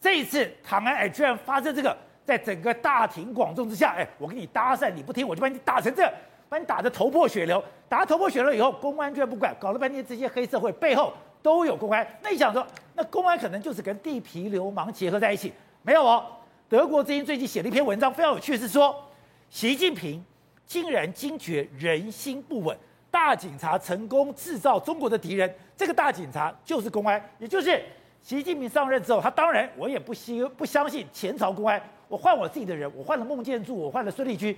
这一次唐安哎居然发生这个，在整个大庭广众之下，哎，我跟你搭讪你不听，我就把你打成这，把你打得头破血流，打得头破血流以后，公安居然不管，搞了半天这些黑社会背后都有公安，那你想说，那公安可能就是跟地痞流氓结合在一起？没有哦，德国之音最近写了一篇文章，非常有趣，是说习近平竟然惊觉人心不稳，大警察成功制造中国的敌人，这个大警察就是公安，也就是。习近平上任之后，他当然我也不希不相信前朝公安，我换我自己的人，我换了孟建柱，我换了孙立军，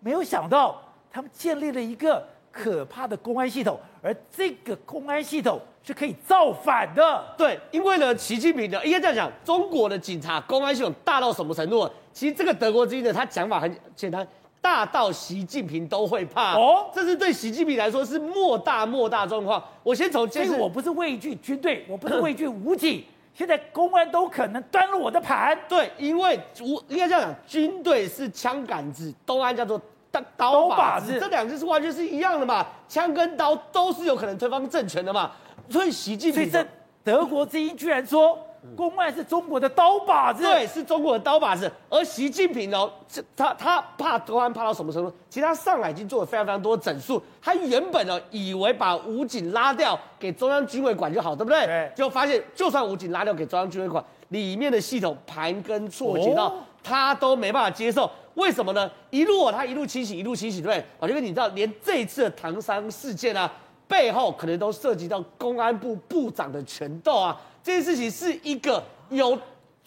没有想到他们建立了一个可怕的公安系统，而这个公安系统是可以造反的。对，因为呢，习近平的应该这样讲，中国的警察公安系统大到什么程度？其实这个德国之音的他讲法很简单。大到习近平都会怕哦，这是对习近平来说是莫大莫大状况。我先从这个，我不是畏惧军队，我不是畏惧武警，现在公安都可能端了我的盘。对，因为我应该这样讲，军队是枪杆子，公安叫做刀刀把子，这两个是完全是一样的嘛，枪跟刀都是有可能推翻政权的嘛。所以习近平，这德国之音居然说。公安是中国的刀把子，对，是中国的刀把子。而习近平呢，他他怕公安怕到什么程度？其实他上来已经做了非常非常多的整数。他原本呢，以为把武警拉掉给中央军委管就好，对不对？对。就发现，就算武警拉掉给中央军委管，里面的系统盘根错节到他都没办法接受。为什么呢？一路他一路清洗，一路清洗，对不对？啊，因为你知道，连这一次的唐山事件啊，背后可能都涉及到公安部部长的权斗啊。这件事情是一个有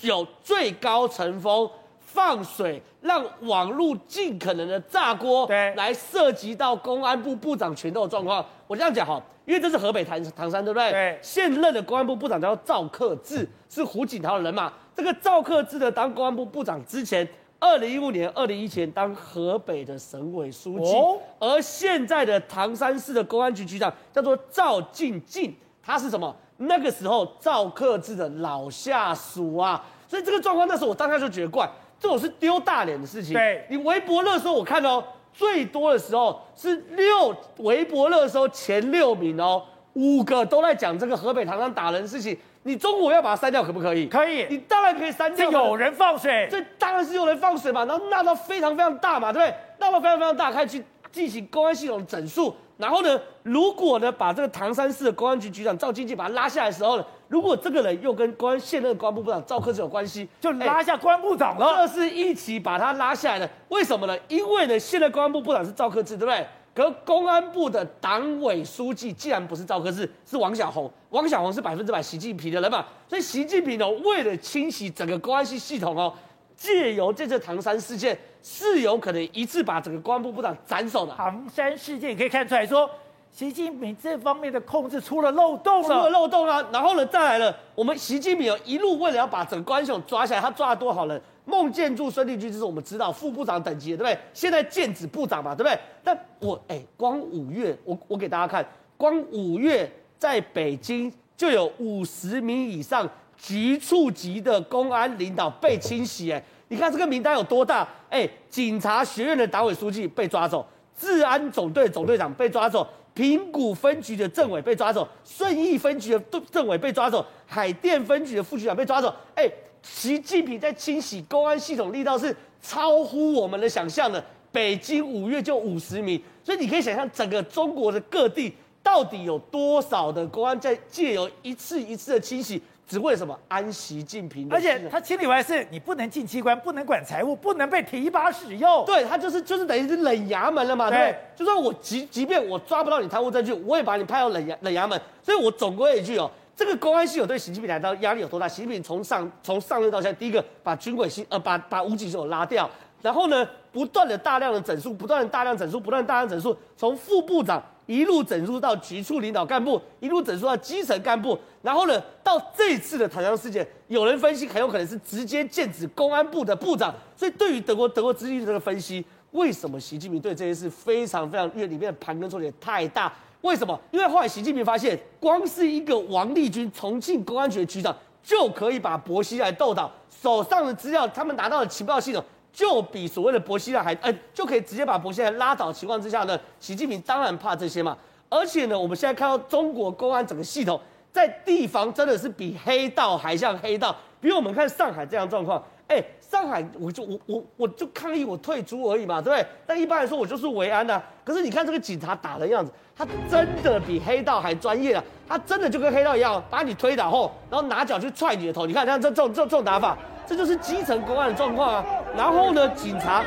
有最高层峰放水，让网络尽可能的炸锅，对，来涉及到公安部部长权斗的状况。我这样讲哈，因为这是河北唐唐山，对不对？对。现任的公安部部长叫赵克志，是胡锦涛的人马。这个赵克志的当公安部部长之前，二零一五年、二零一七年当河北的省委书记，哦、而现在的唐山市的公安局局长叫做赵进进，他是什么？那个时候赵克志的老下属啊，所以这个状况那时候我当下就觉得怪，这种是丢大脸的事情。对，你微博热搜我看哦，最多的时候是六微博热搜前六名哦，五个都在讲这个河北唐山打人的事情。你中午要把它删掉可不可以？可以，你当然可以删掉。有人放水，这当然是有人放水嘛，然后闹到非常非常大嘛，对不对？闹到非常非常大，开始去进行公安系统的整肃。然后呢，如果呢把这个唐山市的公安局局长赵经济把他拉下来的时候呢，如果这个人又跟公安现任的公安部部长赵克志有关系，就拉下公安部长了。这是一起把他拉下来的，为什么呢？因为呢，现任公安部部长是赵克志，对不对？可公安部的党委书记既然不是赵克志，是王小红。王小红是百分之百习近平的人嘛，所以习近平呢，为了清洗整个公安系系统哦，借由这次唐山事件。是有可能一次把整个公安部部长斩首的。唐山事件可以看出来说，习近平这方面的控制出了漏洞了，出了漏洞啊！然后呢，再来了，我们习近平一路为了要把整个公安系统抓起来，他抓了多少人？孟建柱、孙立军，这是我们知道副部长等级的，对不对？现在建指部长嘛，对不对？但我哎，光五月，我我给大家看，光五月在北京就有五十名以上局处级的公安领导被清洗，哎。你看这个名单有多大？哎，警察学院的党委书记被抓走，治安总队总队长被抓走，平谷分局的政委被抓走，顺义分局的政委被抓走，海淀分局的副局长被抓走。哎，习近平在清洗公安系统力道是超乎我们的想象的。北京五月就五十名，所以你可以想象整个中国的各地到底有多少的公安在借由一次一次的清洗。只为什么安习近平？而且他清理完是，你不能进机关，不能管财务，不能被提拔使用。对他就是就是等于是冷衙门了嘛，对，对，就说我即即便我抓不到你贪污证据，我也把你派到冷衙冷衙门。所以我总归一句哦，这个公安系统对习近平来说压力有多大？习近平从上从上任到现在，第一个把军委系呃把把武警系统拉掉，然后呢不断的大量的整数，不断的大量整数，不断大量整数，从副部长。一路整数到局处领导干部，一路整数到基层干部，然后呢，到这次的唐山事件，有人分析很有可能是直接剑指公安部的部长。所以对于德国德国之音的这个分析，为什么习近平对这件事非常非常，因为里面的盘根错节太大。为什么？因为后来习近平发现，光是一个王立军重庆公安局的局长就可以把薄熙来斗倒，手上的资料，他们拿到的情报系统。就比所谓的薄熙来还，呃，就可以直接把薄熙来拉倒情况之下呢，习近平当然怕这些嘛。而且呢，我们现在看到中国公安整个系统，在地方真的是比黑道还像黑道。比如我们看上海这样状况，哎，上海我就我我我就抗议我退出而已嘛，对不对？但一般来说我就是维安呐、啊。可是你看这个警察打的样子，他真的比黑道还专业啊！他真的就跟黑道一样，把你推倒后，然后拿脚去踹你的头。你看像这这种这种打法，这就是基层公安的状况啊。然后呢，警察，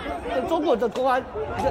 中国的公安，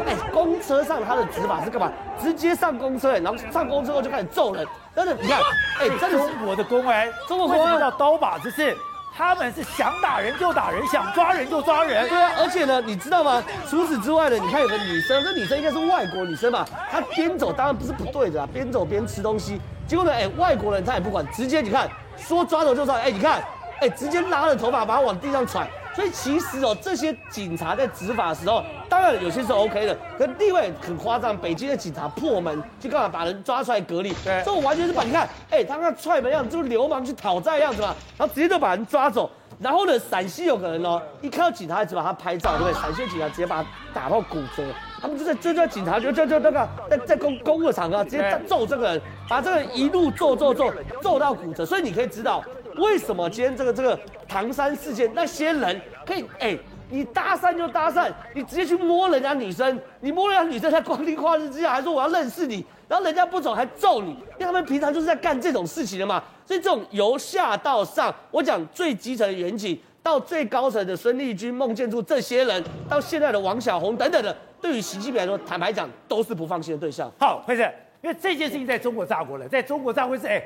哎，公车上他的执法是干嘛？直接上公车，然后上公车后就开始揍人。真的，你看，哎，这是中国的公安，中国公安叫刀把，就是。他们是想打人就打人，想抓人就抓人。对啊，而且呢，你知道吗？除此之外呢，你看有个女生，这女生应该是外国女生吧？她边走当然不是不对的啊，边走边吃东西。结果呢，哎，外国人他也不管，直接你看说抓走就抓，哎，你看，哎，直接拉着头发把她往地上踹。所以其实哦，这些警察在执法的时候，当然有些是 OK 的，可是另外很夸张，北京的警察破门就干嘛把人抓出来隔离，对，这完全是把你看，哎、欸，他那踹门样子就是流氓去讨债样子嘛，然后直接就把人抓走。然后呢，陕西有个人哦，一看到警察，就把他拍照，对不对？陕西警察直接把他打到骨折，他们就在追追警察，就就就那个在在公公务场合，直接揍这个人，把这个人一路揍揍揍揍到骨折。所以你可以知道。为什么？今天这个这个唐山事件，那些人可以哎，你搭讪就搭讪，你直接去摸人家女生，你摸人家女生在光天化日之下还说我要认识你，然后人家不走还揍你，因为他们平常就是在干这种事情的嘛。所以这种由下到上，我讲最基层的远景到最高层的孙立军、孟建柱这些人，到现在的王小红等等的，对于习近平来说，坦白讲都是不放心的对象。好，辉生，因为这件事情在中国炸过了，在中国炸会是哎。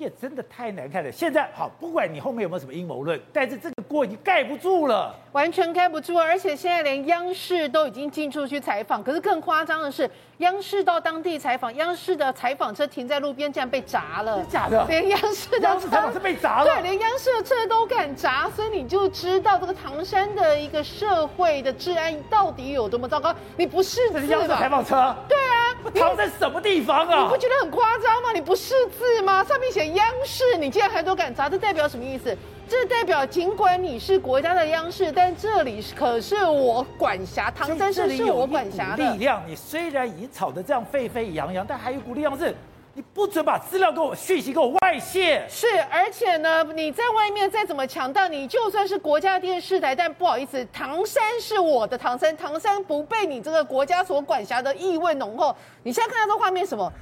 也真的太难看了。现在好，不管你后面有没有什么阴谋论，但是这个锅已经盖不住了，完全盖不住。而且现在连央视都已经进驻去采访，可是更夸张的是，央视到当地采访，央视的采访车停在路边，竟然被砸了。假的？连央视的采访车被砸了？对，连央视的车都敢砸，所以你就知道这个唐山的一个社会的治安到底有多么糟糕。你不识字吧？这是央视采访车？对啊。唐山什么地方啊？你不觉得很夸张吗？你不识字吗？上面写央视，你竟然还都敢砸，这代表什么意思？这代表尽管你是国家的央视，但这里可是我管辖，唐山市是我管辖的。力量，你虽然已经吵得这样沸沸扬扬，但还有一股力量是。你不准把资料给我、讯息给我外泄。是，而且呢，你在外面再怎么强大，你就算是国家电视台，但不好意思，唐山是我的唐山，唐山不被你这个国家所管辖的意味浓厚。你现在看到这画面什么？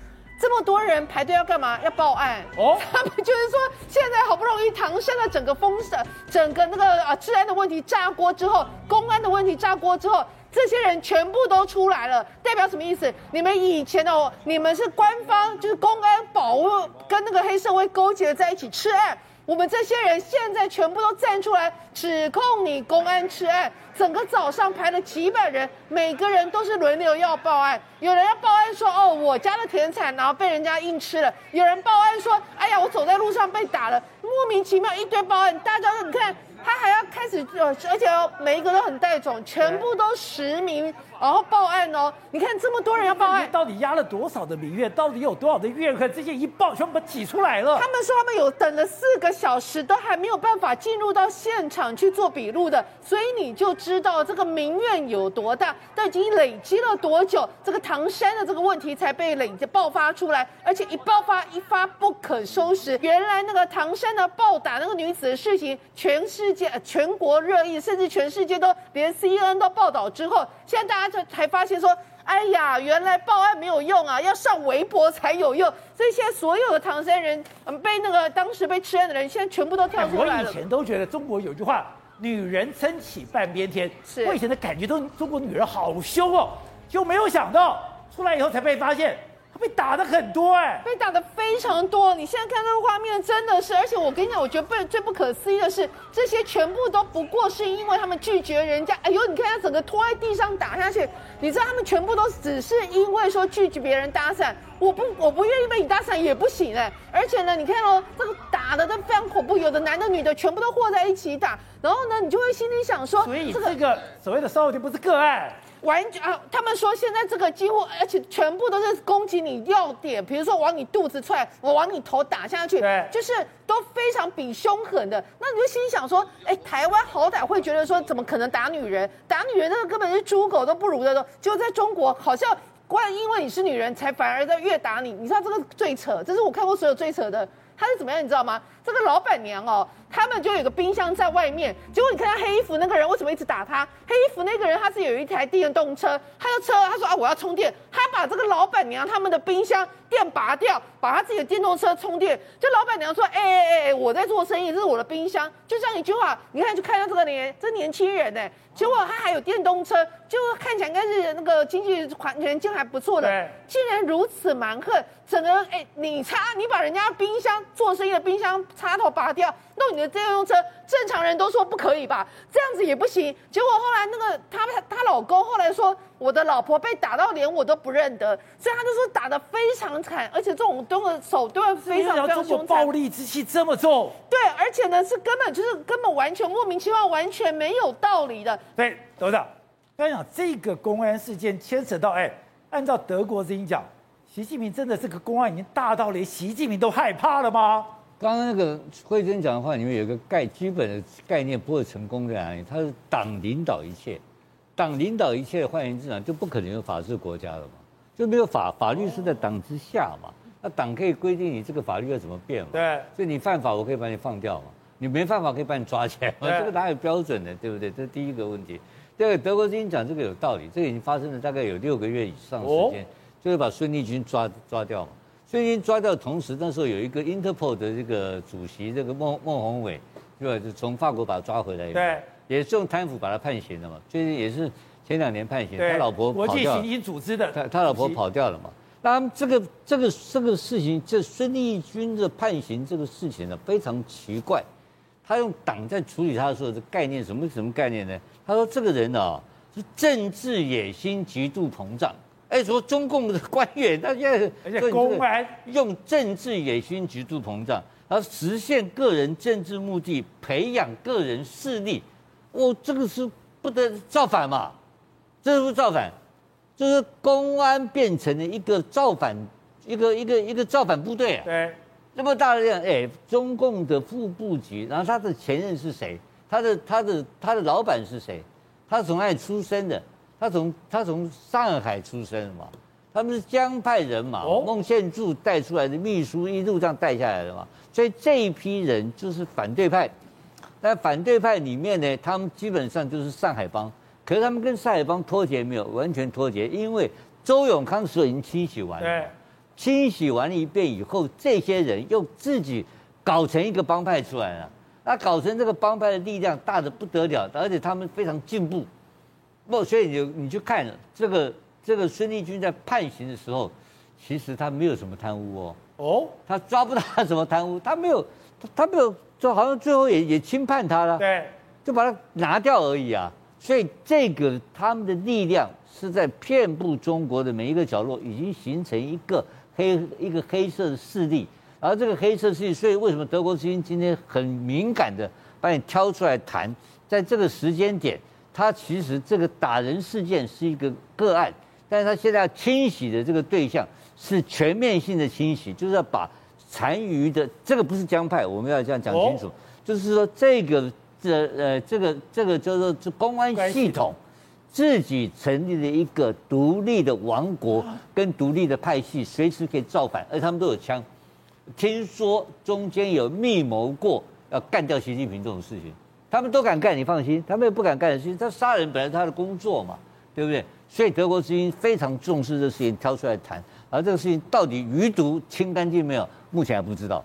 这么多人排队要干嘛？要报案。哦，他们就是说，现在好不容易唐山的整个风声，整个那个啊治安的问题炸锅之后，公安的问题炸锅之后。这些人全部都出来了，代表什么意思？你们以前哦，你们是官方，就是公安保护，跟那个黑社会勾结在一起吃案。我们这些人现在全部都站出来指控你公安吃案，整个早上排了几百人，每个人都是轮流要报案。有人要报案说，哦，我家的田产然后被人家硬吃了；有人报案说，哎呀，我走在路上被打了，莫名其妙一堆报案。大家你看。他还要开始呃，而且，每一个都很带种，全部都实名，然后报案哦。你看这么多人要报案，到底压了多少的民怨？到底有多少的怨恨？这些一报全部挤出来了。他们说他们有等了四个小时，都还没有办法进入到现场去做笔录的，所以你就知道这个民怨有多大，都已经累积了多久，这个唐山的这个问题才被累积爆发出来，而且一爆发一发不可收拾。原来那个唐山的暴打那个女子的事情，全世界全国热议，甚至全世界都连 CNN 都报道之后，现在大家就才发现说，哎呀，原来报案没有用啊，要上微博才有用。所以现在所有的唐山人，嗯，被那个当时被吃案的人，现在全部都跳出来了。我以前都觉得中国有句话，女人撑起半边天。是我以前的感觉都中国女人好凶哦，就没有想到出来以后才被发现。被打的很多哎、欸，被打的非常多。你现在看那个画面真的是，而且我跟你讲，我觉得最最不可思议的是，这些全部都不过是因为他们拒绝人家。哎呦，你看他整个拖在地上打下去，你知道他们全部都只是因为说拒绝别人搭讪，我不我不愿意被你搭讪也不行哎、欸。而且呢，你看哦，这个打的都非常恐怖，有的男的女的全部都和在一起打，然后呢，你就会心里想说，所以这个所谓的骚扰就不是个案。完全啊！他们说现在这个几乎，而且全部都是攻击你要点，比如说往你肚子踹，我往你头打下去，对，就是都非常比凶狠的。那你就心想说，哎，台湾好歹会觉得说，怎么可能打女人？打女人那个根本是猪狗都不如的都。结果在中国，好像关因为你是女人才反而在越打你。你知道这个最扯，这是我看过所有最扯的。他是怎么样，你知道吗？这个老板娘哦，他们就有个冰箱在外面。结果你看他黑衣服那个人为什么一直打他？黑衣服那个人他是有一台电动车，他的车他说啊我要充电，他把这个老板娘他们的冰箱电拔掉，把他自己的电动车充电。就老板娘说，哎哎哎，我在做生意，这是我的冰箱。就这样一句话，你看就看到这个年这年轻人呢，结果他还有电动车，就看起来应该是那个经济环境还不错的，竟然如此蛮横，整个哎你插你把人家冰箱做生意的冰箱。插头拔掉，弄你的电动车，正常人都说不可以吧？这样子也不行。结果后来那个她她老公后来说，我的老婆被打到连我都不认得，所以他就说打得非常惨，而且这种动的手段非常非常凶残，暴力之气这么重。对，而且呢是根本就是根本完全莫名其妙，完全没有道理的。对，董事长，刚讲这个公安事件牵扯到，哎，按照德国之音讲，习近平真的这个公安已经大到连习近平都害怕了吗？刚刚那个慧贞讲的话里面有一个概基本的概念不会成功在哪里？他是党领导一切，党领导一切，换言之呢，就不可能有法治国家了嘛，就没有法法律是在党之下嘛，那党可以规定你这个法律要怎么变嘛？对，所以你犯法我可以把你放掉嘛，你没犯法可以把你抓起来嘛，这个哪有标准的，对不对？这是第一个问题。第二个，德国之音讲这个有道理，这个已经发生了大概有六个月以上时间，就是把孙立军抓抓掉嘛。最近抓到同时，那时候有一个 Interpol 的这个主席，这个孟孟宏伟，对吧？就从法国把他抓回来，对，也是用贪腐把他判刑的嘛。最近也是前两年判刑，他老婆国际刑警组织的，他他老婆跑掉了嘛。那这个这个这个事情，这孙立军的判刑这个事情呢，非常奇怪。他用党在处理他的时候，的概念什么什么概念呢？他说这个人啊，是政治野心极度膨胀。哎，说中共的官员，他现在而且公安用政治野心极度膨胀，然后实现个人政治目的，培养个人势力，哦，这个是不得造反嘛？这是不是造反？就是公安变成了一个造反，一个一个一个造反部队啊！对，那么大量，哎，中共的副部级，然后他的前任是谁？他的他的他的老板是谁？他从哪里出生的？他从他从上海出生嘛，他们是江派人马，孟宪柱带出来的秘书一路这样带下来的嘛，所以这一批人就是反对派。那反对派里面呢，他们基本上就是上海帮，可是他们跟上海帮脱节没有？完全脱节，因为周永康时候已经清洗完了，清洗完了一遍以后，这些人又自己搞成一个帮派出来了，那搞成这个帮派的力量大的不得了，而且他们非常进步。不，所以你就你去看这个这个孙立军在判刑的时候，其实他没有什么贪污哦。哦，他抓不到他什么贪污，他没有，他没有，就好像最后也也轻判他了。对，就把他拿掉而已啊。所以这个他们的力量是在遍布中国的每一个角落，已经形成一个黑一个黑色的势力。而这个黑色势力，所以为什么德国之音今天很敏感的把你挑出来谈，在这个时间点。他其实这个打人事件是一个个案，但是他现在要清洗的这个对象是全面性的清洗，就是要把残余的这个不是江派，我们要这样讲清楚，就是说这个这呃这个这个叫做这公安系统自己成立了一个独立的王国跟独立的派系，随时可以造反，而他们都有枪，听说中间有密谋过要干掉习近平这种事情。他们都敢干，你放心。他们也不敢干的事情，他杀人本来他的工作嘛，对不对？所以德国之音非常重视这事情，挑出来谈。而这个事情到底余毒清干净没有，目前还不知道。